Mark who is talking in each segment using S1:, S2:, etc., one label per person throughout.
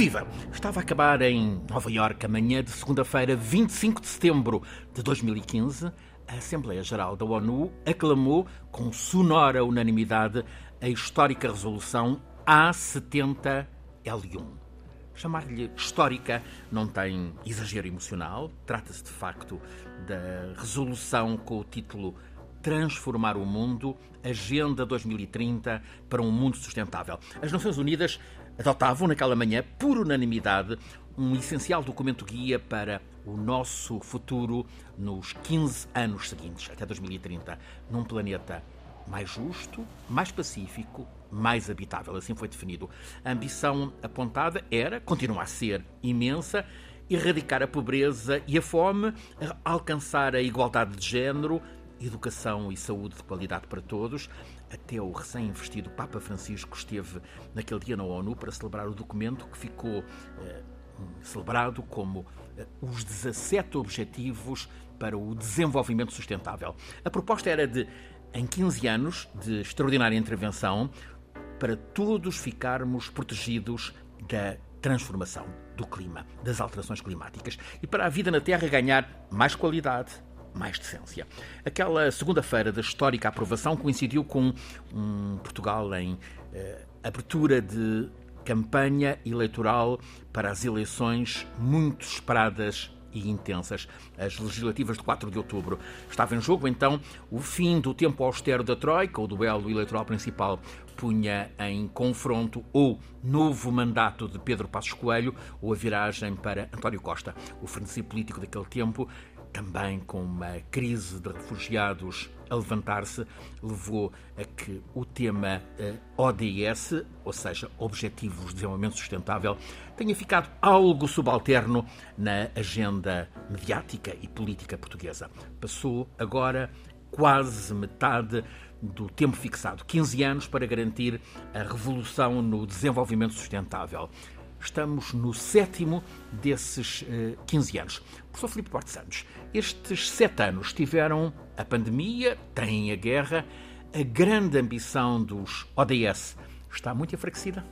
S1: Viva! Estava a acabar em Nova Iorque amanhã de segunda-feira, 25 de setembro de 2015. A Assembleia Geral da ONU aclamou com sonora unanimidade a histórica resolução A70L1. Chamar-lhe histórica não tem exagero emocional, trata-se de facto da resolução com o título Transformar o Mundo, Agenda 2030 para um Mundo Sustentável. As Nações Unidas adotavam naquela manhã, por unanimidade, um essencial documento guia para o nosso futuro nos 15 anos seguintes, até 2030, num planeta mais justo, mais pacífico, mais habitável. Assim foi definido. A ambição apontada era, continua a ser imensa, erradicar a pobreza e a fome, alcançar a igualdade de género, educação e saúde de qualidade para todos. Até o recém-investido Papa Francisco esteve naquele dia na ONU para celebrar o documento que ficou eh, celebrado como eh, os 17 Objetivos para o Desenvolvimento Sustentável. A proposta era de, em 15 anos de extraordinária intervenção, para todos ficarmos protegidos da transformação do clima, das alterações climáticas e para a vida na Terra ganhar mais qualidade, mais decência. Aquela segunda-feira da histórica aprovação coincidiu com um Portugal em eh, abertura de campanha eleitoral para as eleições muito esperadas e intensas, as legislativas de 4 de outubro. Estava em jogo, então, o fim do tempo austero da Troika, o duelo eleitoral principal punha em confronto ou novo mandato de Pedro Passos Coelho ou a viragem para António Costa. O frenesi político daquele tempo também com uma crise de refugiados a levantar-se, levou a que o tema eh, ODS, ou seja, Objetivos de Desenvolvimento Sustentável, tenha ficado algo subalterno na agenda mediática e política portuguesa. Passou agora quase metade do tempo fixado 15 anos para garantir a revolução no desenvolvimento sustentável. Estamos no sétimo desses uh, 15 anos. Professor Filipe Duarte Santos, estes sete anos tiveram a pandemia, têm a guerra, a grande ambição dos ODS está muito enfraquecida?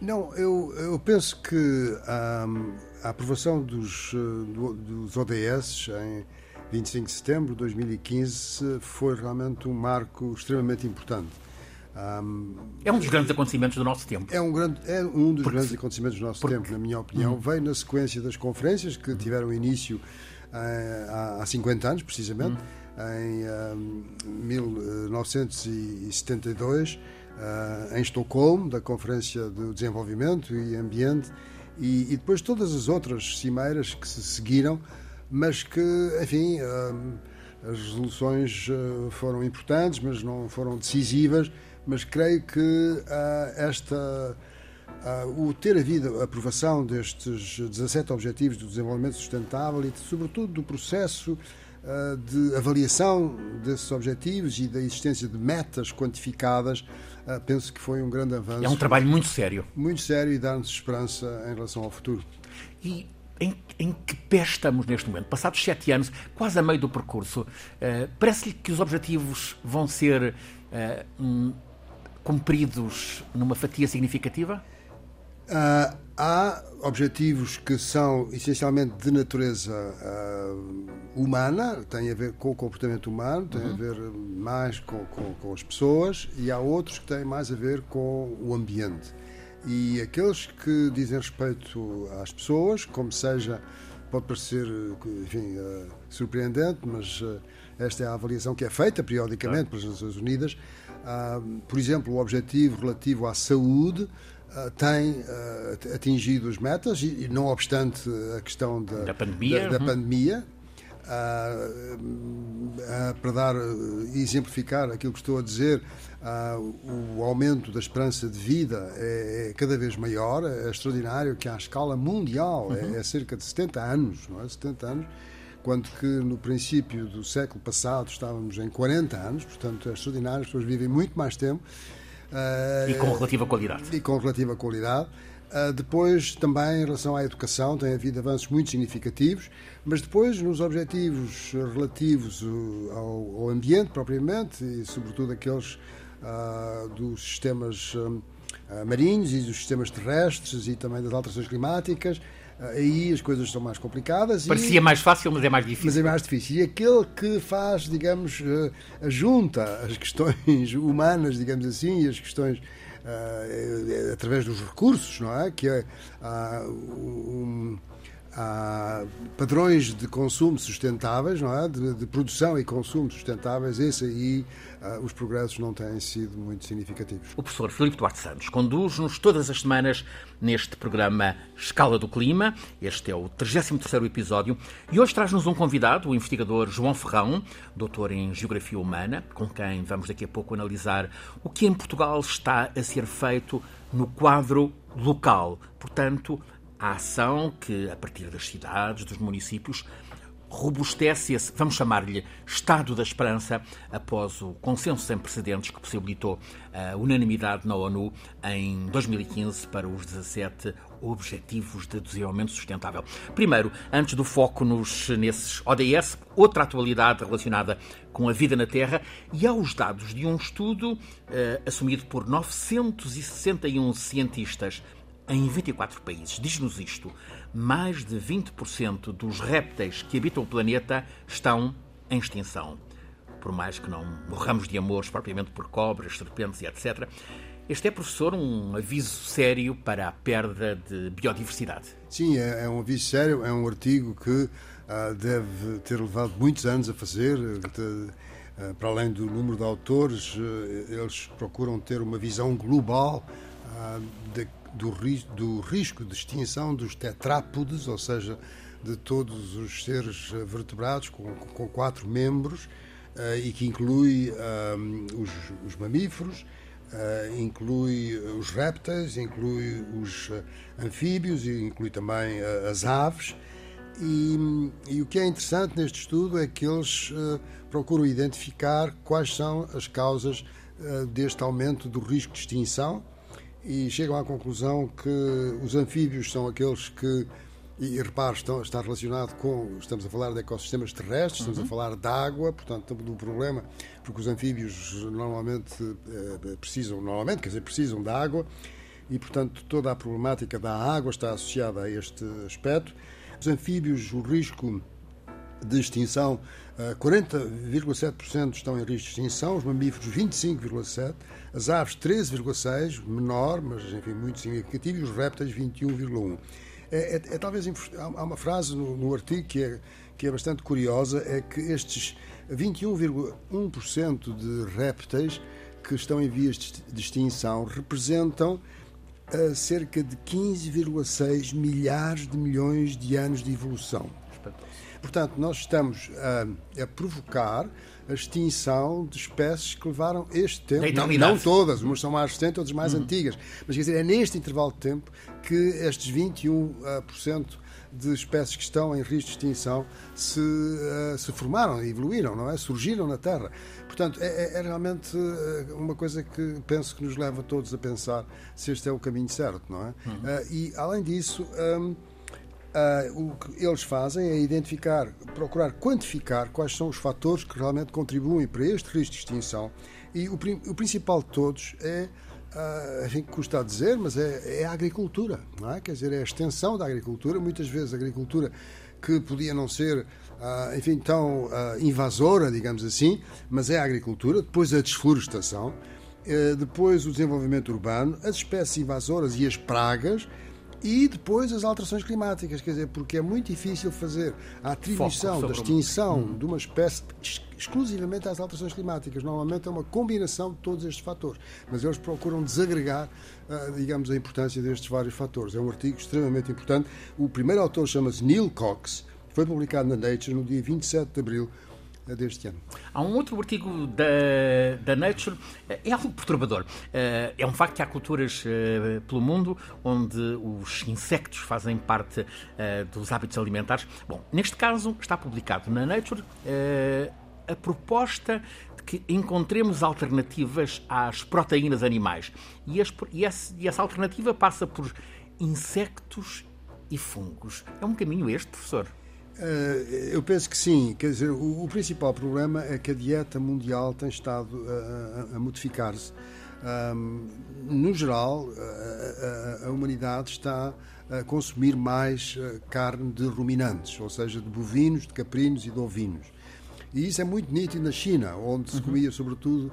S2: Não, eu, eu penso que a aprovação dos, eh, dos ODS em 25 de setembro de 2015 foi realmente um marco extremamente importante
S1: um, é um dos grandes acontecimentos do nosso tempo.
S2: É um, grande, é um dos porque, grandes acontecimentos do nosso porque, tempo, na minha opinião. Hum. Veio na sequência das conferências que tiveram início uh, há, há 50 anos, precisamente, hum. em um, 1972, uh, em Estocolmo, da Conferência do Desenvolvimento e Ambiente, e, e, depois todas as outras cimeiras que se seguiram, mas que, enfim. Um, as resoluções uh, foram importantes, mas não foram decisivas mas creio que uh, esta uh, o ter havido a aprovação destes 17 Objetivos do Desenvolvimento Sustentável e, sobretudo, do processo uh, de avaliação desses objetivos e da existência de metas quantificadas, penso que foi um grande avanço.
S1: É um trabalho muito sério.
S2: Muito sério e dá-nos esperança em relação ao futuro.
S1: E em, em, que pé estamos neste momento? Passados sete anos, quase a meio do percurso, uh, parece-lhe que os objetivos vão ser uh, um, cumpridos numa fatia significativa?
S2: Uh, há objetivos que são essencialmente de natureza uh, humana, têm a ver com o comportamento humano, têm uhum. a ver mais com, com, com, as pessoas, e há outros que têm mais a ver com o ambiente. E aqueles que dizem respeito às pessoas, como seja, pode parecer enfim, uh, surpreendente, mas esta é a avaliação que é feita periodicamente pelas Nações Unidas por exemplo, o objetivo relativo à saúde ah, tem ah, atingido as metas, e, não obstante a questão da,
S1: da pandemia,
S2: da, da uhum. pandemia para dar e exemplificar aquilo que estou a dizer, o aumento da esperança de vida é, é, cada vez maior, é extraordinário que à escala mundial é, uhum. é, é cerca de 70 anos, não é? 70 anos quando que no princípio do século passado estávamos em 40 anos, portanto é extraordinário, as pessoas vivem muito mais tempo.
S1: E com relativa qualidade.
S2: E com relativa qualidade. Uh, depois, também em relação à educação, tem havido avanços muito significativos, mas depois, nos objetivos relativos ao, ao ambiente propriamente, e sobretudo aqueles dos sistemas marinhos e dos sistemas terrestres e também das alterações climáticas aí as coisas são mais complicadas.
S1: Parecia
S2: e...
S1: mais fácil, mas é mais difícil.
S2: Mas é mais difícil. E aquele que faz, digamos, junta as questões humanas, digamos assim, e as questões uh, através dos recursos, não é? Que é um, há padrões de consumo sustentáveis, não é? De, de produção e consumo sustentáveis, esse aí uh, os progressos não têm sido muito significativos.
S1: O professor Filipe Duarte Santos conduz-nos todas as semanas neste programa Escala do Clima. Este é o 33º episódio e hoje traz-nos um convidado, o investigador João Ferrão, doutor em Geografia Humana, com quem vamos daqui a pouco analisar o que em Portugal está a ser feito no quadro local. Portanto, a ação que, a partir das cidades, dos municípios, robustece esse, vamos chamar-lhe, estado da esperança após o consenso sem precedentes que possibilitou a unanimidade na ONU em 2015 para os 17 Objetivos de Desenvolvimento Sustentável. Primeiro, antes do foco nos, nesses ODS, outra atualidade relacionada com a vida na Terra e aos dados de um estudo eh, assumido por 961 cientistas em 24 países. Diz-nos isto: mais de 20% dos répteis que habitam o planeta estão em extinção. Por mais que não morramos de amores propriamente por cobras, serpentes e etc., este é, professor, um aviso sério para a perda de biodiversidade.
S2: Sim, é, é um aviso sério, é um artigo que uh, deve ter levado muitos anos a fazer. De, uh, para além do número de autores, uh, eles procuram ter uma visão global de do, do risco de extinção dos tetrápodes, ou seja, de todos os seres vertebrados com, com quatro membros, uh, e que inclui um, os, os, mamíferos, uh, inclui os répteis, inclui os uh, anfíbios e inclui também as aves. E, e, o que é interessante neste estudo é que eles procuram identificar quais são as causas deste aumento do risco de extinção e chegam à conclusão que os anfíbios são aqueles que, e repare, estão, está relacionado com, estamos a falar de ecossistemas terrestres, estamos uhum. a falar de água, portanto, do problema, porque os anfíbios normalmente eh, precisam, normalmente, quer dizer, precisam de água, e, portanto, toda a problemática da água está associada a este aspecto. Os anfíbios, o risco de extinção, 40,7% eh, estão em risco de extinção, os mamíferos 25,7%, as aves 13,6%, menor, mas enfim muito significativo, e os répteis 21,1%. É, é, é, talvez há uma frase no, no artigo que é, que é bastante curiosa, é que estes 21,1% de répteis que estão em vias de extinção representam uh, cerca de 15,6 milhares de milhões de anos de evolução. Portanto, nós estamos a, a provocar a extinção de espécies que levaram este tempo. Não, não, todas, umas são mais recentes, outras mais hum. antigas. Mas quer dizer, é neste intervalo de tempo que estes 21% de espécies que estão em risco de extinção se, uh, se formaram, evoluíram, não é? Surgiram na Terra. Portanto, é, é, é, realmente eh, uma coisa que penso que nos leva todos a pensar se este é o caminho certo, não é? Uhum. Uh, e, além disso. Um, Uh, o que eles fazem é identificar, procurar quantificar quais são os fatores que realmente contribuem para este risco de extinção. E o, o principal de todos é, uh, enfim, custa a dizer, mas é, é, a agricultura, não é? Quer dizer, é a extensão da agricultura. Muitas vezes a agricultura que podia não ser, uh, enfim, tão uh, invasora, digamos assim, mas é a agricultura, depois a desflorestação, depois o desenvolvimento urbano, as espécies invasoras e as pragas e depois as alterações climáticas, quer dizer, porque é muito difícil fazer a atribuição da extinção um... de uma espécie exclusivamente às alterações climáticas. Normalmente é uma combinação de todos estes fatores, mas eles procuram desagregar, ah, digamos, a importância destes vários fatores. É um artigo extremamente importante. O primeiro autor chama-se Neil Cox, foi publicado na Nature no dia 27 de abril deste ano.
S1: Há um outro artigo da, da Nature, é algo perturbador. Eh, é um facto que há culturas eh, pelo mundo onde os insectos fazem parte eh, dos hábitos alimentares. Bom, neste caso está publicado na Nature a proposta de que encontremos alternativas às proteínas animais. E, as, e, essa, e essa alternativa passa por insectos e fungos. É um caminho este, professor?
S2: Eh, eu penso que sim. Quer dizer, o, o, principal problema é que a dieta mundial tem estado a, a, a modificar-se. Um, no geral, a, a, humanidade está a consumir mais eh, carne de ruminantes, ou seja, de bovinos, de caprinos e de ovinos. E isso é muito nítido na China, onde se uhum. comia sobretudo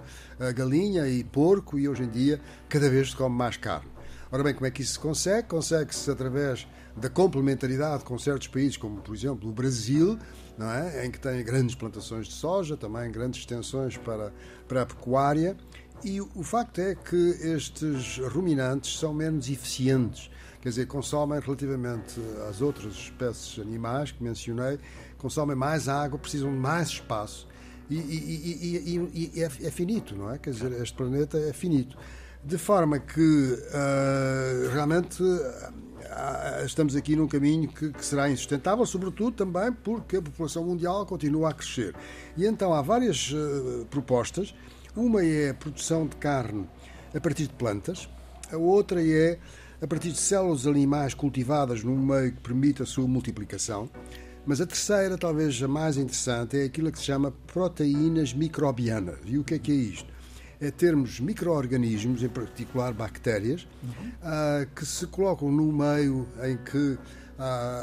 S2: galinha e porco, e hoje em dia cada vez se come mais carne. Ora bem, como é que isso se consegue? Consegue-se através da complementaridade com certos países, como por exemplo o Brasil, não é? em que tem grandes plantações de soja, também grandes extensões para, para a pecuária. E o facto é que estes ruminantes são menos eficientes, quer dizer, consomem relativamente às outras espécies animais que mencionei, consomem mais água, precisam de mais espaço. E, e, e, e é, é finito, não é? Quer dizer, este planeta é finito. De forma que uh, realmente estamos aqui num caminho que, que, será insustentável, sobretudo também porque a população mundial continua a crescer. E então há várias uh, propostas. Uma é a produção de carne a partir de plantas, a outra é a partir de células animais cultivadas num meio que permite a sua multiplicação. Mas a terceira, talvez a mais interessante, é aquilo que se chama proteínas microbianas. E o que é que é isto? É termos micro-organismos, em particular bactérias, uhum. uh, que se colocam no meio em que uh,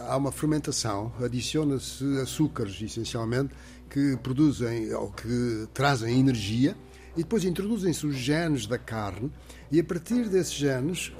S2: há uma fermentação, adiciona-se açúcares, essencialmente, que produzem ou que trazem energia, e depois introduzem-se os genes da carne, e a partir desses genes,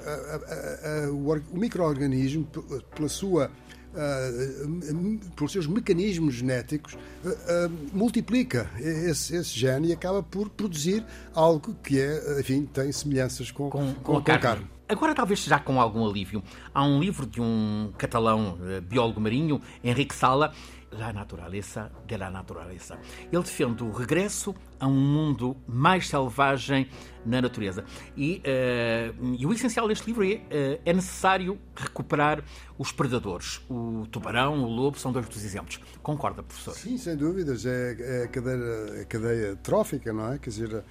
S2: uh, o microorganismo, pela sua uh, pelos seus mecanismos genéticos, uh, multiplica esse, esse, gene e acaba por produzir algo que é, enfim, tem semelhanças com, com, com, com a carne. carne.
S1: Agora, talvez já com algum alívio, há um livro de um catalão biólogo marinho, Henrique Sala, La naturaleza de la naturaleza. Ele defende o regresso a um mundo mais selvagem na natureza. E, uh, e o essencial deste livro é uh, é necessário recuperar os predadores. O tubarão, o lobo são dois dos exemplos. Concorda, professor?
S2: Sim, sem dúvidas. É, é a, cadeia, a cadeia trófica, não é? Quer dizer,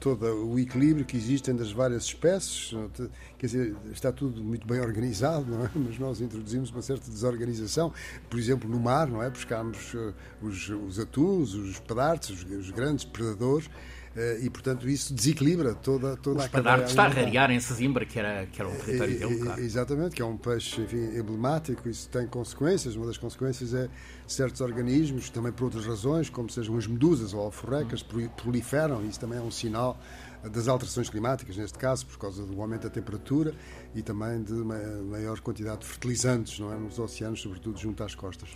S2: todo o equilíbrio que existe entre as várias espécies. Quer dizer, está tudo muito bem organizado, é? mas nós introduzimos uma certa desorganização. Por exemplo, no mar, não é? Buscámos eh, os, os atuns, os pedartes, os, os grandes predadores eh, e, portanto, isso desequilibra toda, toda
S1: a cadeia está a rarear em Sesimbra, que era, que era um território dele, claro.
S2: Exatamente, que é um peixe enfim, emblemático, isso tem consequências. Uma das consequências é certos organismos, também por outras razões, como sejam as medusas ou alforrecas, hum. proliferam, isso também é um sinal das alterações climáticas, neste caso, por causa do aumento da temperatura e também de maior quantidade de fertilizantes não é, nos oceanos, sobretudo junto às costas.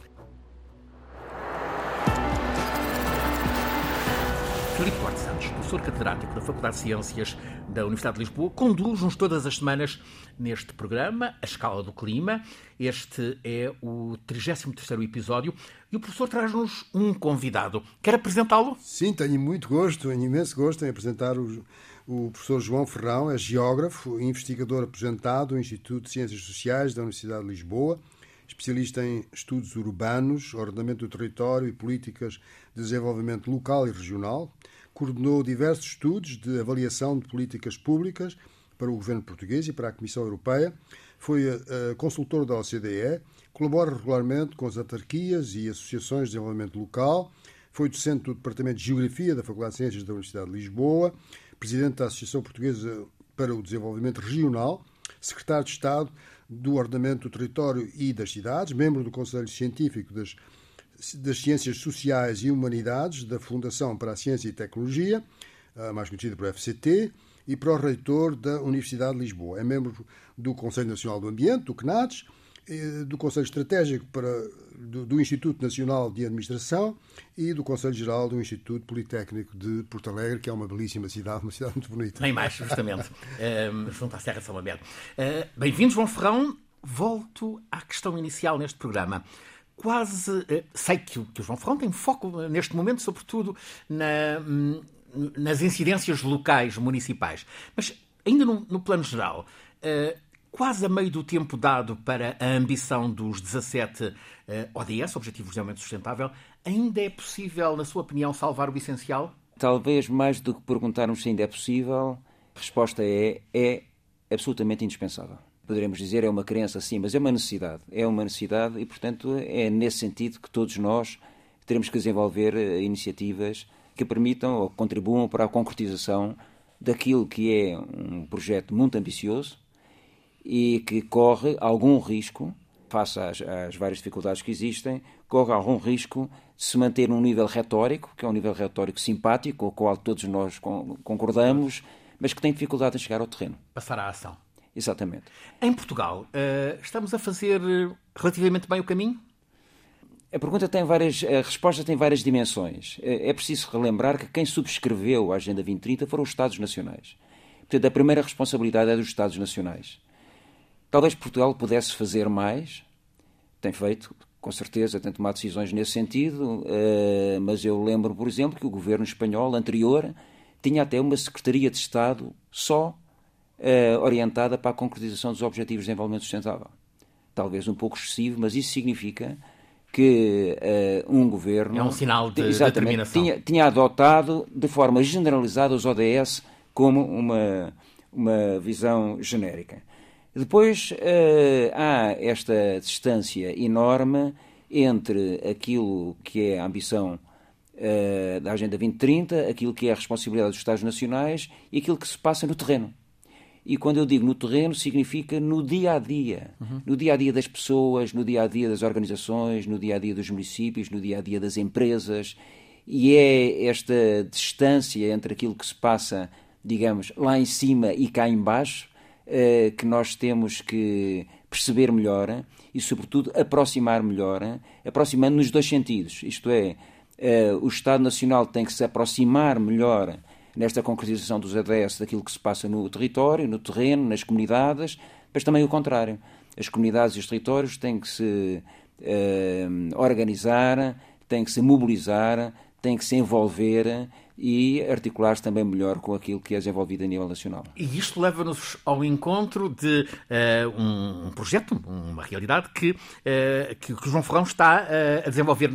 S1: Professor catedrático da Faculdade de Ciências da Universidade de Lisboa, conduz-nos todas as semanas neste programa, A Escala do Clima. Este é o 33º episódio e o professor traz-nos um convidado. Quer apresentá-lo?
S2: Sim, tenho muito gosto, tenho imenso gosto em apresentar o, o professor João Ferrão, é geógrafo e investigador aposentado do Instituto de Ciências Sociais da Universidade de Lisboa, especialista em estudos urbanos, ordenamento do território e políticas de desenvolvimento local e regional, coordenou diversos estudos de avaliação de políticas públicas para o governo português e para a Comissão Europeia, foi uh, consultor da OCDE, colabora regularmente com as autarquias e associações de desenvolvimento local, foi docente do Departamento de Geografia da Faculdade de Ciências da Universidade de Lisboa, presidente da Associação Portuguesa para o Desenvolvimento Regional, secretário de Estado do Ordenamento do Território e das Cidades, membro do Conselho Científico das das Ciências Sociais e Humanidades da Fundação para a Ciência e Tecnologia, mais conhecida por FCT, e pró-reitor da Universidade de Lisboa. É membro do Conselho Nacional do Ambiente, do CNADES, do Conselho Estratégico para, do, do, Instituto Nacional de Administração e do Conselho Geral do Instituto Politécnico de Porto Alegre, que é uma belíssima cidade, uma cidade muito bonita.
S1: Nem mais, justamente, uh, junto à Serra de São Lamento. Uh, Bem-vindos, João Ferrão. Volto à questão inicial neste programa quase. Eh, sei que, que o João Ferrão tem foco neste momento, sobretudo, na, hum, nas incidências locais, municipais. Mas, ainda no, no plano geral, uh, quase a meio do tempo dado para a ambição dos 17 uh, ODS, Objetivos de Desenvolvimento Sustentável, ainda é possível, na sua opinião, salvar o essencial?
S3: Talvez mais do que perguntarmos se ainda é possível, a resposta é: é absolutamente indispensável poderemos dizer, é uma crença, sim, mas é uma necessidade. É uma necessidade e, portanto, é nesse sentido que todos nós teremos que desenvolver eh, iniciativas que permitam ou contribuam para a concretização daquilo que é um projeto muito ambicioso e que corre algum risco, face às, às, várias dificuldades que existem, corre algum risco de se manter num nível retórico, que é um nível retórico simpático, com o qual todos nós concordamos, mas que tem dificuldade em chegar ao terreno.
S1: Passar à ação.
S3: Exatamente.
S1: Em Portugal, uh, estamos a fazer relativamente bem o caminho?
S3: A pergunta tem várias, a resposta tem várias dimensões. É preciso relembrar que quem subscreveu a Agenda 2030 foram os Estados Nacionais. Portanto, a primeira responsabilidade é dos Estados Nacionais. Talvez Portugal pudesse fazer mais, tem feito, com certeza, tem tomado decisões nesse sentido, eh, mas eu lembro, por exemplo, que o governo espanhol anterior tinha até uma Secretaria de Estado só eh, orientada para a concretização dos Objetivos de Desenvolvimento Sustentável. Talvez um pouco excessivo, mas isso significa que uh, um governo.
S1: É um sinal de determinação.
S3: Tinha, tinha adotado de forma generalizada os ODS como uma, uma visão genérica. Depois uh, há esta distância enorme entre aquilo que é a ambição uh, da Agenda 2030, aquilo que é a responsabilidade dos Estados Nacionais e aquilo que se passa no terreno. E quando eu digo no terreno, significa no dia a dia. Uhum. No dia a dia das pessoas, no dia a dia das organizações, no dia a dia dos municípios, no dia a dia das empresas. E é esta distância entre aquilo que se passa, digamos, lá em cima e cá embaixo, eh, que nós temos que perceber melhor e, sobretudo, aproximar melhor, aproximando nos dois sentidos. Isto é, eh, o Estado Nacional tem que se aproximar melhor nesta concretização dos ADS daquilo que se passa no território, no terreno, nas comunidades, mas também o contrário. As comunidades e os territórios têm que se uh, organizar, têm que se mobilizar, têm que se envolver e articular-se também melhor com aquilo que é desenvolvido a nível nacional.
S1: E isto leva-nos ao encontro de uh, um projeto, uma realidade que, uh, que o João Ferrão está uh, a desenvolver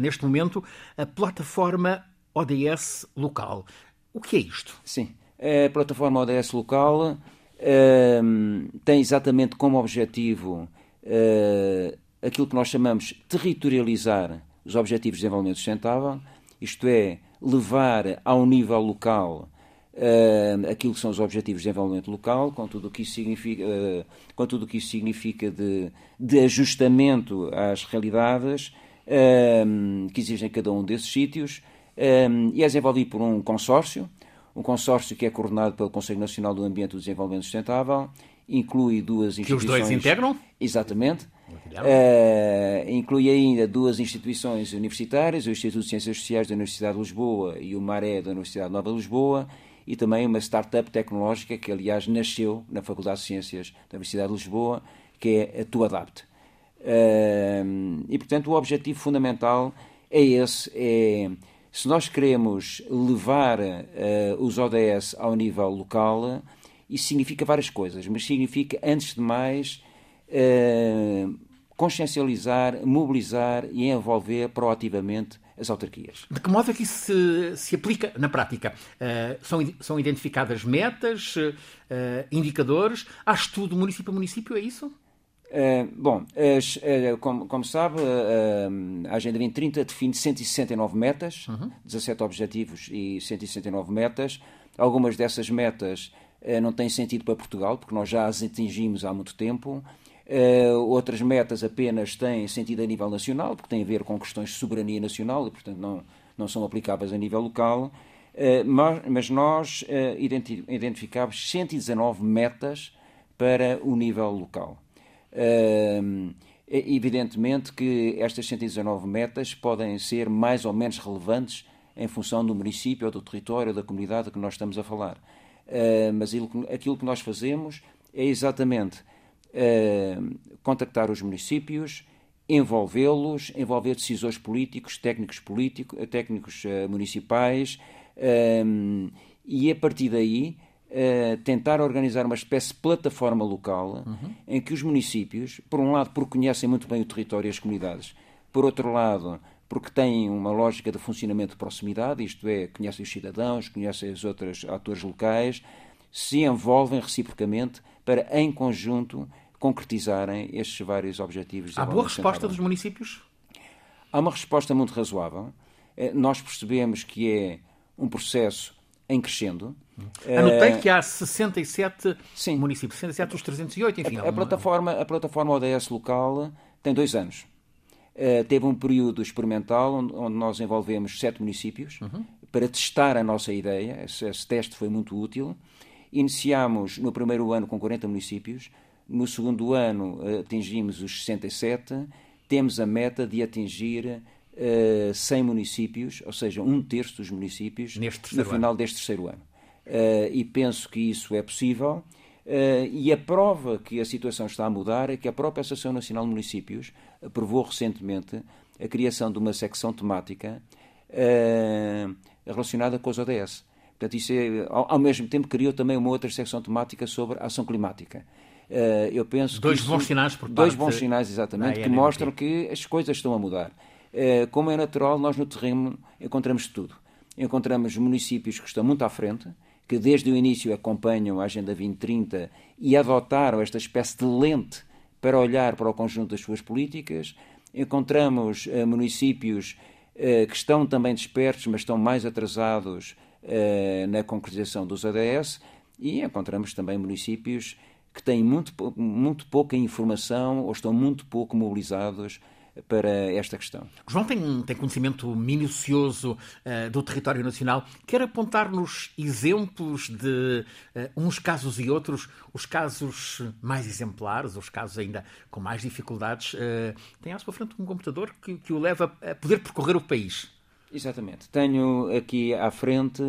S1: neste momento, a plataforma ODS local. O que é isto?
S3: Sim. A plataforma ODS local uh, tem exatamente como objetivo uh, aquilo que nós chamamos territorializar os Objetivos de Desenvolvimento Sustentável, isto é, levar ao nível local uh, aquilo que são os Objetivos de Desenvolvimento Local, com tudo o que isso significa, uh, com tudo o que isso significa de, de ajustamento às realidades uh, que existem em cada um desses sítios um, e é desenvolvido por um consórcio, um consórcio que é coordenado pelo Conselho Nacional do Ambiente e do Desenvolvimento Sustentável, inclui duas instituições...
S1: Que os dois integram?
S3: Exatamente. Uh, inclui ainda duas instituições universitárias, o Instituto de Ciências Sociais da Universidade de Lisboa e o Maré da Universidade Nova de Lisboa, e também uma startup tecnológica que, aliás, nasceu na Faculdade de Ciências da Universidade de Lisboa, que é a Tuadapt. Uh, e, portanto, o objetivo fundamental é esse, é se nós queremos levar uh, os ODS ao nível local, isso significa várias coisas, mas significa, antes de mais, uh, consciencializar, mobilizar e envolver proativamente as autarquias.
S1: De que modo é que isso se, se aplica na prática? Uh, são, são identificadas metas, indicadores? Há estudo município a município, é isso?
S3: Uh, bom, as, uh, como, como, sabe, uh, a Agenda 2030 define 169 metas, uhum. 17 objetivos e 169 metas. Algumas dessas metas não têm sentido para Portugal, porque nós já as atingimos há muito tempo. outras metas apenas têm sentido a nível nacional, porque têm a ver com questões de soberania nacional e, portanto, não, não são aplicáveis a nível local. mas, mas nós identificámos 119 metas para o nível local. Evidentemente que estas 119 metas podem ser mais ou menos relevantes em função do município ou do território da comunidade que nós estamos a falar. Mas aquilo que nós fazemos é exatamente contactar os municípios, envolvê-los, envolver decisores políticos, técnicos políticos, técnicos uh, municipais, e a partir daí Uh, tentar organizar uma espécie de plataforma local uhum. em que os municípios, por um lado, porque conhecem muito bem o território e as comunidades, por outro lado, porque têm uma lógica de funcionamento de proximidade, isto é, conhecem os cidadãos, conhecem os outros atores locais, se envolvem reciprocamente para, em conjunto, concretizarem estes vários objetivos.
S1: Há boa resposta dos municípios?
S3: Há uma resposta muito razoável. Eh, nós percebemos que é um processo em crescendo
S1: Anotei uh, que há 67 sim. municípios, 67 dos 308, enfim.
S3: A, a, plataforma, a plataforma ODS local tem dois anos. Uh, teve um período experimental onde, onde nós envolvemos sete municípios uhum. para testar a nossa ideia. Esse, esse teste foi muito útil. Iniciámos no primeiro ano com 40 municípios, no segundo ano uh, atingimos os 67, temos a meta de atingir uh, 100 municípios, ou seja, um terço dos municípios, no final
S1: ano.
S3: deste terceiro ano. Uh, e penso que isso é possível. Uh, e a prova que a situação está a mudar é que a própria Associação Nacional de Municípios aprovou recentemente a criação de uma secção temática uh, relacionada com os ODS. Portanto, isso é, ao, ao, mesmo tempo criou também uma outra secção temática sobre a ação climática. Uh, eu penso
S1: dois
S3: isso,
S1: bons sinais por
S3: dois bons sinais exatamente que mostram que as coisas estão a mudar. como é natural, nós no terreno encontramos tudo. Encontramos municípios que estão muito à frente, que desde o início acompanham a Agenda 2030 e adotaram esta espécie de lente para olhar para o conjunto das suas políticas. Encontramos uh, municípios uh, que estão também despertos, mas estão mais atrasados uh, na concretização dos ADS, e encontramos também municípios que têm muito, muito pouca informação ou estão muito pouco mobilizados para esta questão.
S1: João tem, tem conhecimento minucioso uh, do território nacional. Quer apontar-nos exemplos de uh, uns casos e outros, os casos mais exemplares, os casos ainda com mais dificuldades. Uh, tem à sua frente um computador que, que o leva a poder percorrer o país.
S3: Exatamente. Tenho aqui à frente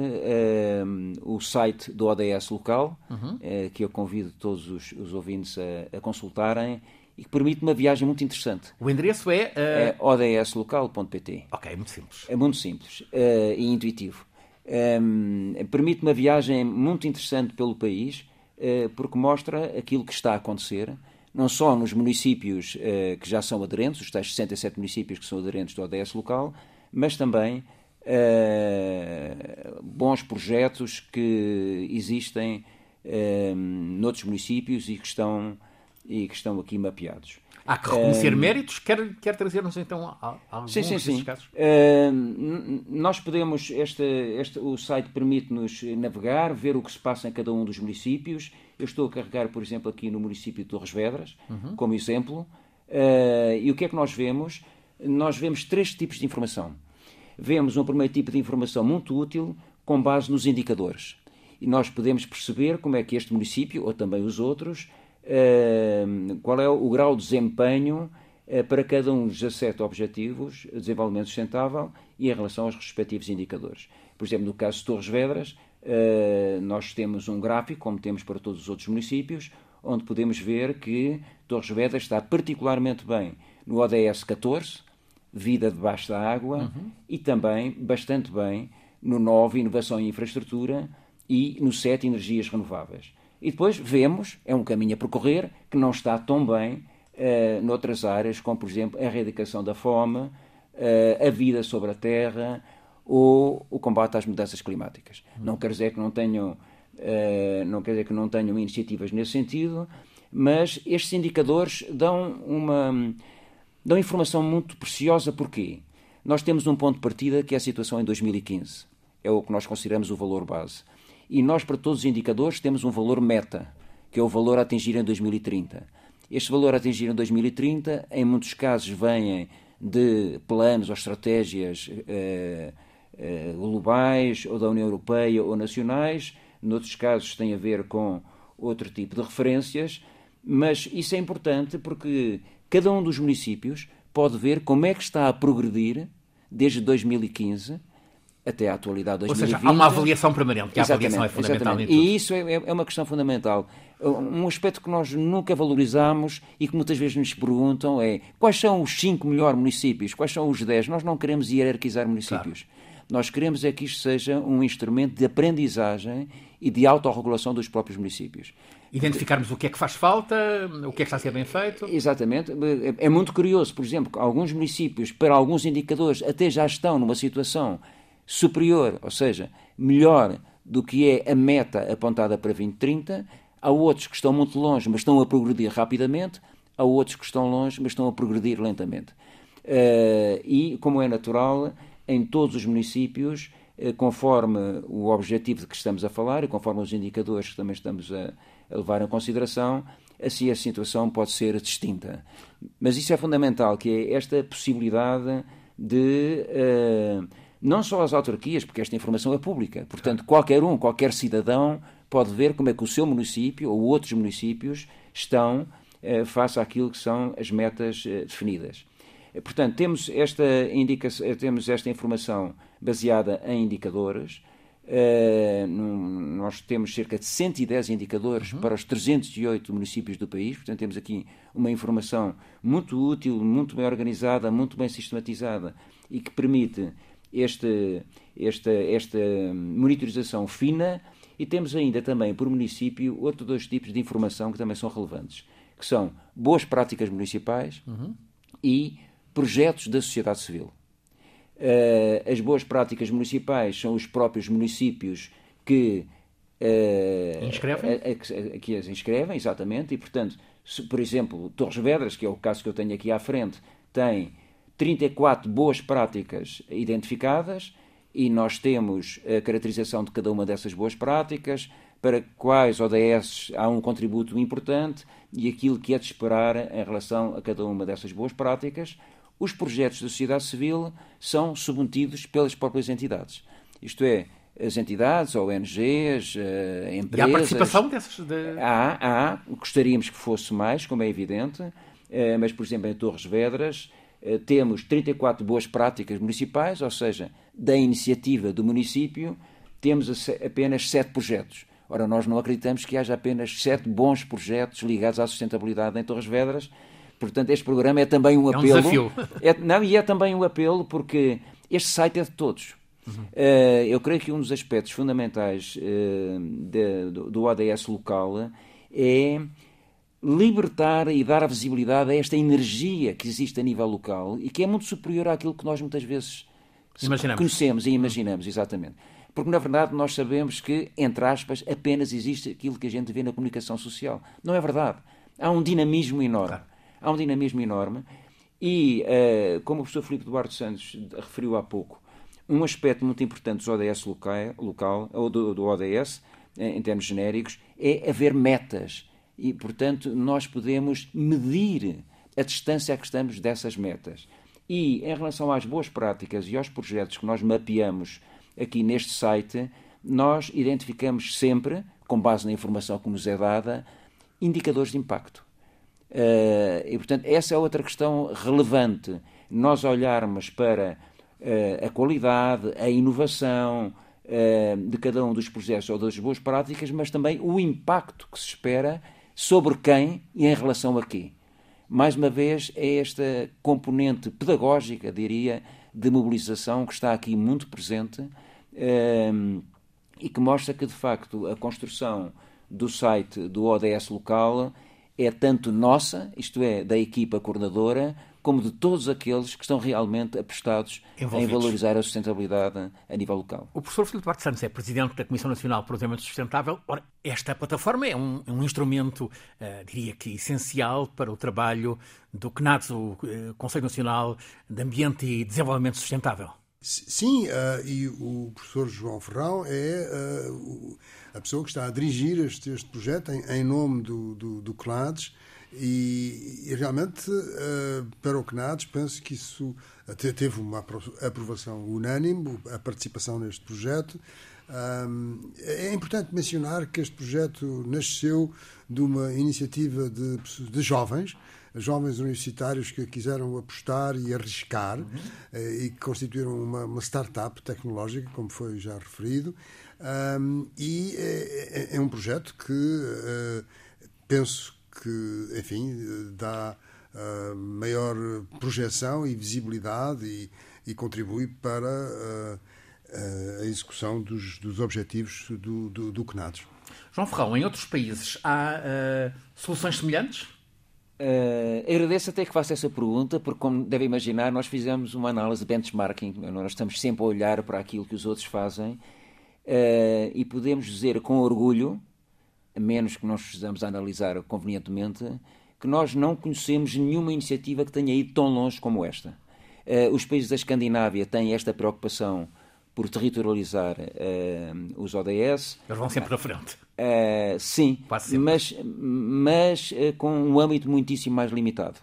S3: o site do ODS local, uhum. que eu convido todos os, os ouvintes a, a consultarem e que permite uma viagem muito interessante.
S1: O endereço é? Uh...
S3: é odslocal.pt.
S1: Ok, muito simples.
S3: É muito simples uh, e intuitivo. Um, permite uma viagem muito interessante pelo país, uh, porque mostra aquilo que está a acontecer, não só nos municípios uh, que já são aderentes, os tais 67 municípios que são aderentes do ODS local, mas também bons projetos que existem noutros municípios e que estão e que estão aqui mapeados.
S1: Há que reconhecer méritos? Quer, quer trazer-nos então alguns sim, sim, sim. casos?
S3: Uh, nós podemos, este, este, o site permite-nos navegar, ver o que se passa em cada um dos municípios. Eu estou a carregar, por exemplo, aqui no município de Torres Vedras, uhum. como exemplo. Uh, e o que é que nós vemos? Nós vemos três tipos de informação. Vemos um primeiro tipo de informação muito útil com base nos indicadores. E nós podemos perceber como é que este município, ou também os outros, qual é o grau de desempenho eh, para cada um dos 17 objetivos de desenvolvimento sustentável e em relação aos respectivos indicadores. Por exemplo, no caso de Torres Vedras, eh, nós temos um gráfico, como temos para todos os outros municípios, onde podemos ver que Torres Vedras está particularmente bem no ODS 14, Vida debaixo da água, uhum. e também bastante bem no 9, Inovação e Infraestrutura, e no 7, Energias Renováveis. E depois vemos, é um caminho a percorrer, que não está tão bem uh, noutras áreas, como por exemplo a erradicação da fome, uh, a vida sobre a terra ou o combate às mudanças climáticas. Uhum. Não quer dizer que não tenham, uh, não quer dizer que não tenham iniciativas nesse sentido, mas estes indicadores dão uma dão informação muito preciosa porque nós temos um ponto de partida que é a situação em 2015. É o que nós consideramos o valor base. E nós, para todos os indicadores, temos um valor meta, que é o valor a atingir em 2030. Este valor a atingir em 2030, em muitos casos, vem de planos ou estratégias eh, eh, globais, ou da União Europeia, ou nacionais. Noutros casos, tem a ver com outro tipo de referências. Mas isso é importante porque cada um dos municípios pode ver como é que está a progredir desde 2015 até à atualidade 2020. Ou seja,
S1: há uma avaliação permanente, que a avaliação é fundamental.
S3: E isso é, é, uma questão fundamental. Um aspecto que nós nunca valorizamos e que muitas vezes nos perguntam é quais são os 5 melhores municípios, quais são os 10. Nós não queremos hierarquizar municípios. Claro. Nós queremos é que isto seja um instrumento de aprendizagem e de autorregulação dos próprios municípios.
S1: Identificarmos o que é que faz falta, o que é que está a ser bem feito.
S3: Exatamente. É muito curioso, por exemplo, alguns municípios, para alguns indicadores, até já estão numa situação superior, ou seja, melhor do que é a meta apontada para 2030. Há outros que estão muito longe, mas estão a progredir rapidamente. Há outros que estão longe, mas estão a progredir lentamente. Uh, e, como é natural, em todos os municípios conforme o objetivo de que estamos a falar e conforme os indicadores que também estamos a, a levar em consideração, assim a situação pode ser distinta. Mas isso é fundamental, que é esta possibilidade de uh, não só as autarquias, porque esta informação é pública, portanto qualquer um, qualquer cidadão pode ver como é que o seu município ou outros municípios estão uh, face àquilo que são as metas uh, definidas. Portanto, temos esta, indica temos esta informação baseada em indicadores, Uh, nós temos cerca de 110 indicadores uhum. para os 308 municípios do país, portanto, temos aqui uma informação muito útil, muito bem organizada, muito bem sistematizada e que permite este, esta, esta monitorização fina. E temos ainda também, por município, outros dois tipos de informação que também são relevantes, que são boas práticas municipais uhum. e projetos da sociedade civil. Uh, as boas práticas municipais são os próprios municípios que
S1: uh, inscrevem?
S3: A, a, a, que as inscrevem, exatamente, e portanto, se, por exemplo, Torres Vedras, que é o caso que eu tenho aqui à frente, tem 34 boas práticas identificadas e nós temos a caracterização de cada uma dessas boas práticas, para quais ODS há um contributo importante e aquilo que é de esperar em relação a cada uma dessas boas práticas os projetos da sociedade civil são submetidos pelas próprias entidades. Isto é, as entidades, ONGs, uh, empresas. E
S1: há participação dessas? De...
S3: Há, há. Gostaríamos que fosse mais, como é evidente, uh, mas, por exemplo, em Torres Vedras temos 34 boas práticas municipais, ou seja, da iniciativa do município, temos apenas 7 projetos. Ora, nós não acreditamos que haja apenas 7 bons projetos ligados à sustentabilidade em Torres Vedras Portanto, este programa é também um apelo.
S1: É um desafio.
S3: É, não, e é também um apelo porque este site é de todos. Uhum. Uh, eu creio que um dos aspectos fundamentais uh, de, do, do ODS local é libertar e dar a visibilidade a esta energia que existe a nível local e que é muito superior àquilo que nós muitas vezes
S1: imaginamos.
S3: conhecemos e imaginamos, exatamente. Porque, na verdade, nós sabemos que, entre aspas, apenas existe aquilo que a gente vê na comunicação social. Não é verdade. Há um dinamismo enorme. Claro. Há um dinamismo enorme e, uh, como o professor Filipe Duarte Santos referiu há pouco, um aspecto muito importante do ODS local, local ou do, do ODS, eh, em termos genéricos, é haver metas. E, portanto, nós podemos medir a distância a que estamos dessas metas. E, em relação às boas práticas e aos projetos que nós mapeamos aqui neste site, nós identificamos sempre, com base na informação que nos é dada, indicadores de impacto. Uh, e, portanto, essa é outra questão relevante. Nós olharmos para uh, a qualidade, a inovação uh, de cada um dos projetos ou das boas práticas, mas também o impacto que se espera sobre quem e em relação a quê. Mais uma vez, é esta componente pedagógica, diria, de mobilização que está aqui muito presente e que mostra que, de facto, a construção do site do ODS local é tanto nossa, isto é, da equipa coordenadora, como de todos aqueles que estão realmente apostados em valorizar a sustentabilidade a nível local.
S1: O professor Filipe Duarte Santos é presidente da Comissão Nacional para o Desenvolvimento Sustentável. Ora, esta plataforma é um, um instrumento, uh, diria que essencial para o trabalho do CNADS, o uh, Conselho Nacional de Ambiente e Desenvolvimento Sustentável.
S2: Sim, uh, e o professor João Ferrão é uh, a pessoa que está a dirigir este, este projeto em, em, nome do, do, do CNADES e, e realmente uh, para o CNADES penso que isso até teve uma aprovação unânime, a participação neste projeto. Um, é importante mencionar que este projeto nasceu de uma iniciativa de, de jovens jovens universitários que quiseram apostar e arriscar uhum. Eh, e que constituíram uma, uma startup tecnológica, como foi já referido. Um, e é, é, é, um projeto que uh, penso que, enfim, dá uh, maior projeção e visibilidade e, e contribui para uh, a execução dos, dos objetivos do, do, do CNADES.
S1: João Ferrão, em outros países há soluções semelhantes?
S3: Uh, agradeço até que faça essa pergunta, porque, como deve imaginar, nós fizemos uma análise de benchmarking. Nós estamos sempre a olhar para aquilo que os outros fazem uh, e podemos dizer com orgulho, a menos que nós precisamos analisar convenientemente, que nós não conhecemos nenhuma iniciativa que tenha ido tão longe como esta. Uh, os países da Escandinávia têm esta preocupação por territorializar uh, os ODS.
S1: Eles vão sempre à frente.
S3: Uh, sim, mas, mas com um âmbito muitíssimo mais limitado.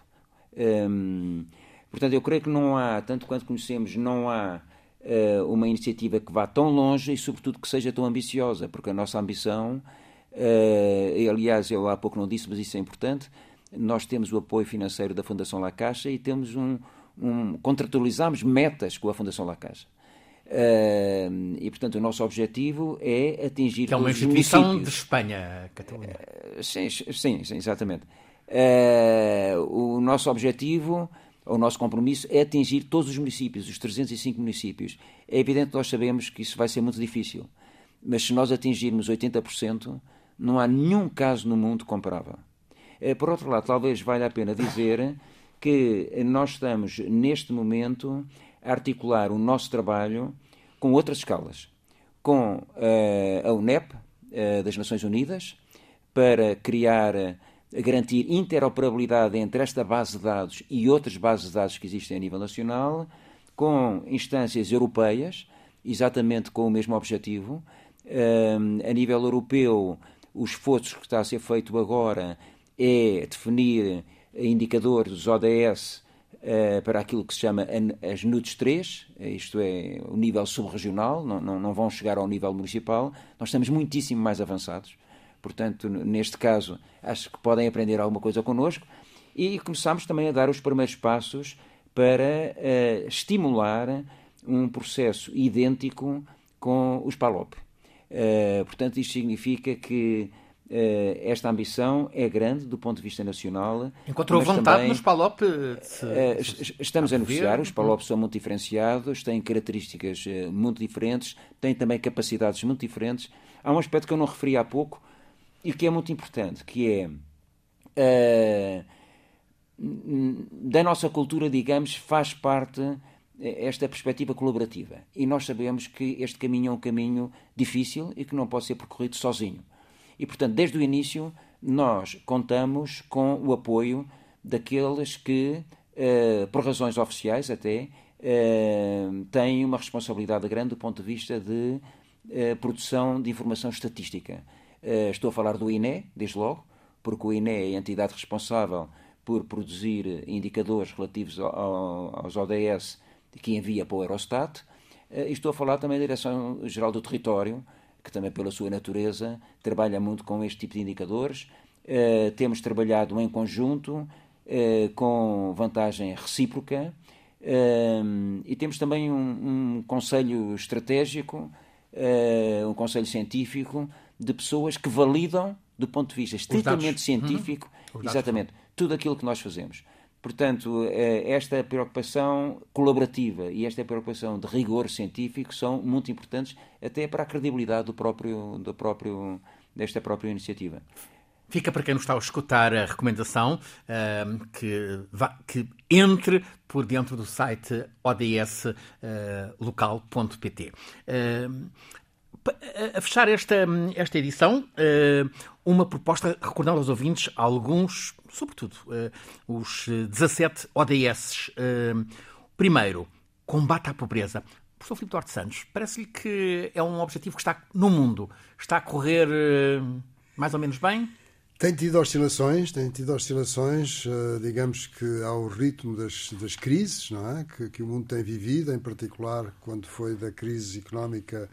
S3: Um, portanto, eu creio que não há, tanto quanto conhecemos, não há uma iniciativa que vá tão longe e, sobretudo, que seja tão ambiciosa, porque a nossa ambição, e, aliás, eu há pouco não disse, mas isso é importante, nós temos o apoio financeiro da Fundação La Caixa e temos um, um contratualizamos metas com a Fundação La Caixa. Uh, e, portanto, o nosso objetivo é atingir
S1: que é uma instituição de Espanha, Catalunha.
S3: Uh, sim, sim, sim, exatamente. Uh, o nosso objetivo, o nosso compromisso é atingir todos os municípios, os 305 municípios. É evidente que nós sabemos que isso vai ser muito difícil, mas se nós atingirmos 80%, não há nenhum caso no mundo comparável. por outro lado, talvez valha a pena dizer que nós estamos, neste momento, a articular o nosso trabalho com outras escalas, com uh, a UNEP, das Nações Unidas, para criar, garantir interoperabilidade entre esta base de dados e outras bases de dados que existem a nível nacional, com instâncias europeias, exatamente com o mesmo objetivo. a nível europeu, o esforço que está a ser feito agora é definir indicadores dos ODS uh, para aquilo que se chama as NUTS 3, isto é, o nível subregional, não, não, não vão chegar ao nível municipal. Nós estamos muitíssimo mais avançados. Portanto, neste caso, acho que podem aprender alguma coisa connosco. E começamos também a dar os primeiros passos para uh, estimular um processo idêntico com os PALOP. Uh, portanto, isto significa que Uh, esta ambição é grande do ponto de vista nacional.
S1: Encontrou vontade também, nos PALOP?
S3: Se, uh, estamos a negociar, os PALOP são muito diferenciados, têm características muito diferentes, têm também capacidades muito diferentes. Há um aspecto que eu não referi há pouco e que é muito importante, que é da nossa cultura, digamos, faz parte esta perspectiva colaborativa. E nós sabemos que este caminho é um caminho difícil e que não pode ser percorrido sozinho. E, portanto, desde o início, nós contamos com o apoio daqueles que, uh, por razões oficiais até, uh, têm uma responsabilidade grande do ponto de vista de produção de informação estatística. estou a falar do INE, desde logo, porque o INE é a entidade responsável por produzir indicadores relativos ao, aos ODS que envia para o Eurostat. E estou a falar também da Direção-Geral do Território, que também pela sua natureza trabalha muito com este tipo de indicadores. Uh, temos trabalhado em conjunto, uh, com vantagem recíproca, uh, e temos também um, um conselho estratégico, um conselho científico, de pessoas que validam, do ponto de vista estritamente científico, uhum. exatamente, tudo aquilo que nós fazemos. Portanto, eh, esta preocupação colaborativa e esta preocupação de rigor científico são muito importantes até para a credibilidade do próprio, do próprio, desta própria iniciativa.
S1: Fica para quem nos está a escutar a recomendação uh, que, vá, que entre por dentro do site odslocal.pt. Uh, a fechar esta, esta edição, uma proposta, recordando aos ouvintes alguns, sobretudo, os 17 ODS. Primeiro, combate à pobreza. Professor Filipe Duarte Santos, parece-lhe que é um objetivo que está no mundo. Está a correr mais ou menos bem?
S2: Tem tido oscilações, tem tido oscilações, digamos que ao ritmo das, das crises não é? que, que o mundo tem vivido, em particular quando foi da crise económica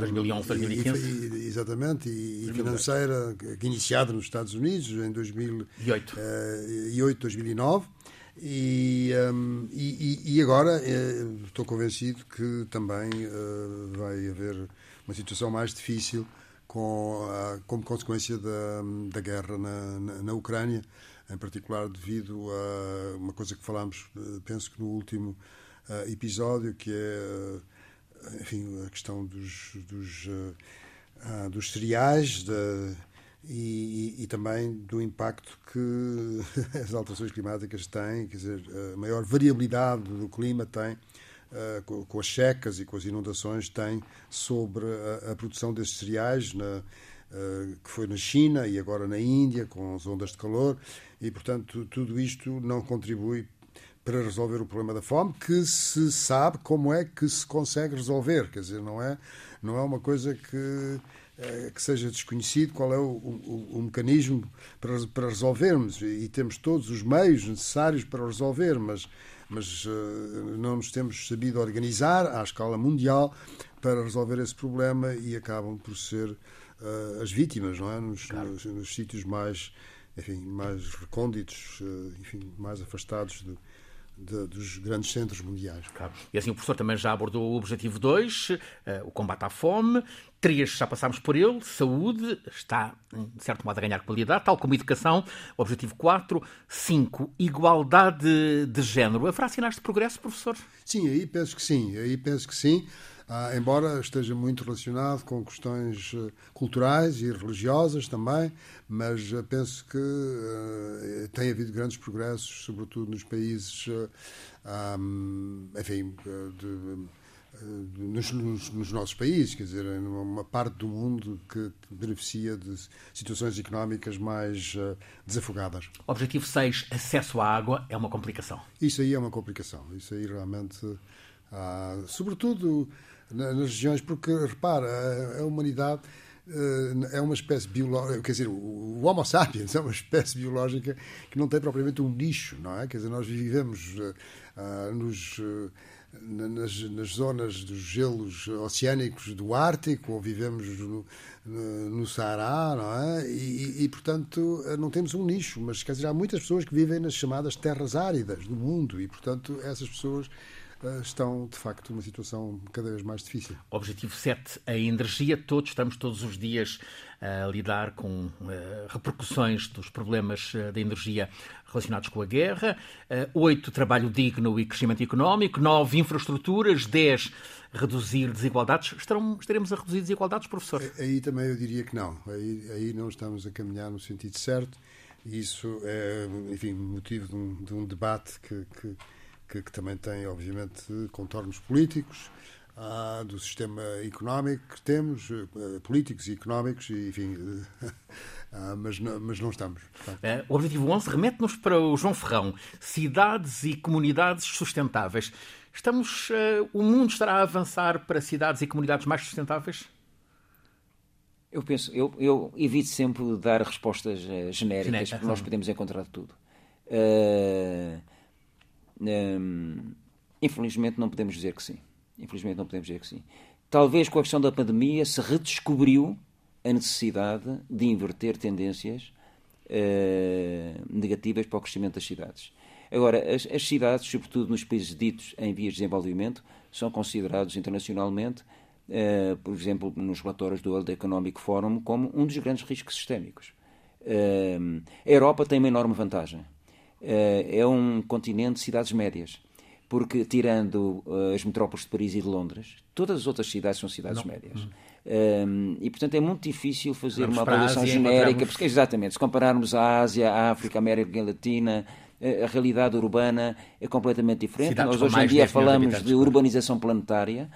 S1: 2011, 2015.
S2: E, exatamente, e, financeira, iniciada nos Estados Unidos em 2008, 2009. E, um, e, e, agora eh, estou convencido que também uh, vai haver uma situação mais difícil com a, como consequência da, da guerra na, na, na, Ucrânia, em particular devido a uma coisa que falámos, eh, penso que no último uh, episódio, que é enfim, a questão dos, dos, uh, dos cereais de, e, e, também do impacto que as alterações climáticas têm, quer dizer, a maior variabilidade do clima tem, uh, com, com, as secas e com as inundações, tem sobre a, a produção desses cereais, na, uh, que foi na China e agora na Índia, com as ondas de calor, e, portanto, tudo isto não contribui para resolver o problema da fome, que se sabe como é que se consegue resolver. Quer dizer, não é, não é uma coisa que, é, que seja desconhecido qual é o, o, o, mecanismo para, para resolvermos. E temos todos os meios necessários para resolver, mas, mas uh, não nos temos sabido organizar à escala mundial para resolver esse problema e acabam por ser uh, as vítimas, não é? Nos, claro. nos, nos sítios mais enfim, mais recônditos, eh, enfim, mais afastados de, de, dos grandes centros mundiais.
S1: Claro. E assim o professor também já abordou o objetivo 2, uh, eh, o combate à fome. 3, já passámos por ele, saúde, está, de certo modo, a ganhar qualidade, tal como educação. Objetivo 4. 5, igualdade de género. Haverá sinais de progresso, professor?
S2: Sim, aí penso que sim. Aí penso que sim. Ah, embora esteja muito relacionado com questões eh, culturais e religiosas também, mas eh, penso que uh, tem havido grandes progressos, sobretudo nos países, uh, um, enfim, de, nos, nos, nos, nossos países, quer dizer, uma parte do mundo que beneficia de situações económicas mais uh, desafogadas.
S1: Objetivo 6, acesso à água, é uma complicação.
S2: Isso aí é uma complicação. Isso aí realmente, uh, sobretudo nas regiões, porque, repara, a, humanidade eh, é uma espécie biológica, quer dizer, o Homo sapiens é uma espécie biológica que não tem propriamente um nicho, não é? Quer dizer, nós vivemos uh, nos, uh, nas, nas, zonas dos gelos oceânicos do Ártico ou vivemos no, no, Saara, não é? E, e, portanto, não temos um nicho, mas, quer dizer, há muitas pessoas que vivem nas chamadas terras áridas do mundo e, portanto, essas pessoas eh, estão, de facto, numa situação cada vez mais difícil.
S1: Objetivo 7, a energia. Todos estamos todos os dias a lidar com uh, repercussões dos problemas da energia relacionados com a guerra. Uh, 8, trabalho digno e crescimento económico. 9, infraestruturas. 10, reduzir desigualdades. Estarão, estaremos a reduzir desigualdades, professor?
S2: Aí também eu diria que não. Aí, aí não estamos a caminhar no sentido certo. Isso é, enfim, motivo de um, de um debate que, que que, que também tem, obviamente, contornos políticos, ah, do sistema económico que temos, eh, políticos e económicos, e, enfim, ah, mas, não, mas não estamos.
S1: É, o Objetivo 11 remete-nos para o João Ferrão, cidades e comunidades sustentáveis. Estamos, uh, o mundo estará a avançar para cidades e comunidades mais sustentáveis?
S3: Eu penso, eu, eu evito sempre dar respostas uh, genéricas, porque nós podemos encontrar tudo. Uh, Infelizmente não podemos dizer que sim. Infelizmente não podemos dizer que sim. Talvez com a questão da pandemia se redescobriu a necessidade de inverter tendências uh, negativas para o crescimento das cidades. Agora, as, as, cidades, sobretudo nos países ditos em vias de desenvolvimento, são considerados internacionalmente, uh, por exemplo, nos relatórios do World Economic Forum, como um dos grandes riscos sistémicos. Uh, a Europa tem uma enorme vantagem é um continente de cidades médias. Porque, tirando uh, as metrópoles de Paris e de Londres, todas as outras cidades são cidades Não. médias. Uhum. Um, e, portanto, é muito difícil fazer Vamos uma avaliação genérica, porque, exatamente, se compararmos a Ásia, a África, a América Latina, a realidade urbana é completamente diferente. Cidades Nós hoje em dia falamos de urbanização planetária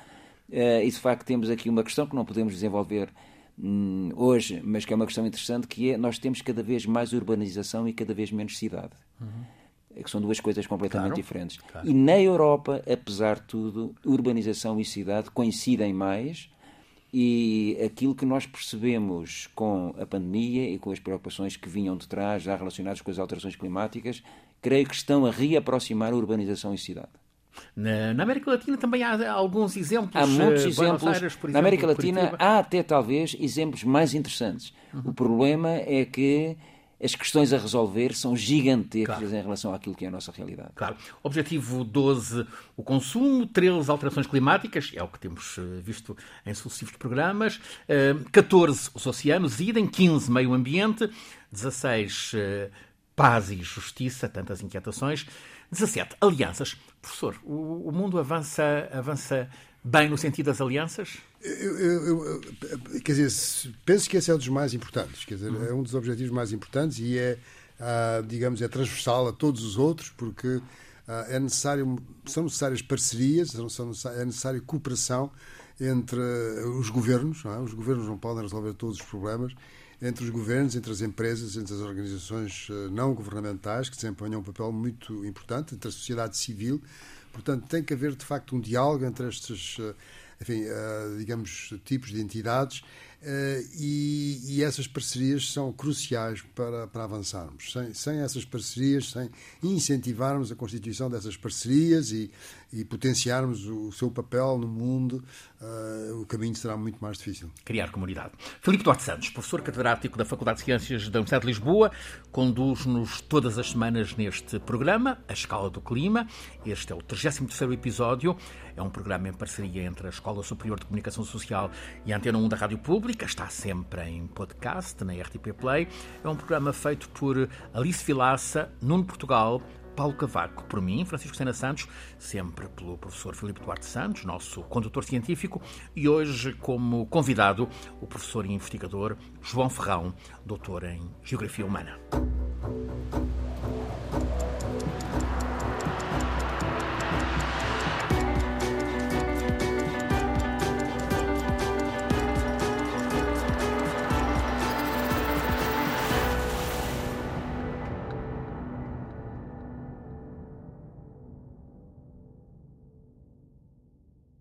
S3: uh, e, de facto, temos aqui uma questão que não podemos desenvolver hum, hoje, mas que é uma questão interessante, que é nós temos cada vez mais urbanização e cada vez menos cidade. Uhum. Que são duas coisas completamente claro, diferentes. Claro. E na Europa, apesar de tudo, urbanização e cidade coincidem mais e aquilo que nós percebemos com a pandemia e com as preocupações que vinham de trás, já relacionadas com as alterações climáticas, creio que estão a reaproximar urbanização e cidade.
S1: Na, na, América Latina também há alguns exemplos.
S3: Há muitos uh, exemplos. Aires, exemplo, na América Latina há até talvez exemplos mais interessantes. Uhum. O problema é que as questões a resolver são gigantescas claro. em relação àquilo que é a nossa realidade.
S1: Claro. Objetivo 12, o consumo. 13, alterações climáticas. É o que temos eh, visto em sucessivos programas. 14, os oceanos. Idem. 15, meio ambiente. 16, paz e justiça. Tantas inquietações. 17, alianças. Professor, o, o mundo avança, avança bem no sentido das alianças?
S2: Eu, eu, eu, quer dizer, penso que esse é um dos mais importantes. Quer dizer, uhum. é um dos objetivos mais importantes e é, ah, digamos, é transversal a todos os outros, porque ah, é necessário, são necessárias parcerias, são, é necessária cooperação entre os governos. Não é? Os governos não podem resolver todos os problemas entre os governos, entre as empresas, entre as organizações eh, não governamentais, que desempenham um papel muito importante, entre a sociedade civil. Portanto, tem que haver, de facto, um diálogo entre estes, eh, enfim, eh, digamos, tipos de entidades e, e, essas parcerias são cruciais para, para avançarmos. Sem, sem, essas parcerias, sem incentivarmos a constituição dessas parcerias e, e potenciarmos o seu papel no mundo, uh, o caminho será muito mais difícil.
S1: Criar comunidade. Filipe Duarte Santos, professor catedrático da Faculdade de Ciências da Universidade de Lisboa, conduz-nos todas as semanas neste programa, A Escala do Clima. Este é o 33º episódio. É um programa em parceria entre a Escola Superior de Comunicação Social e a Antena 1 da Rádio Pública. Está sempre em podcast, na RTP Play. É um programa feito por Alice Vilaça, Nuno Portugal, Paulo Cavaco, por mim, Francisco Sena Santos, sempre pelo professor Filipe Duarte Santos, nosso condutor científico, e hoje como convidado o professor e investigador João Ferrão, doutor em Geografia Humana.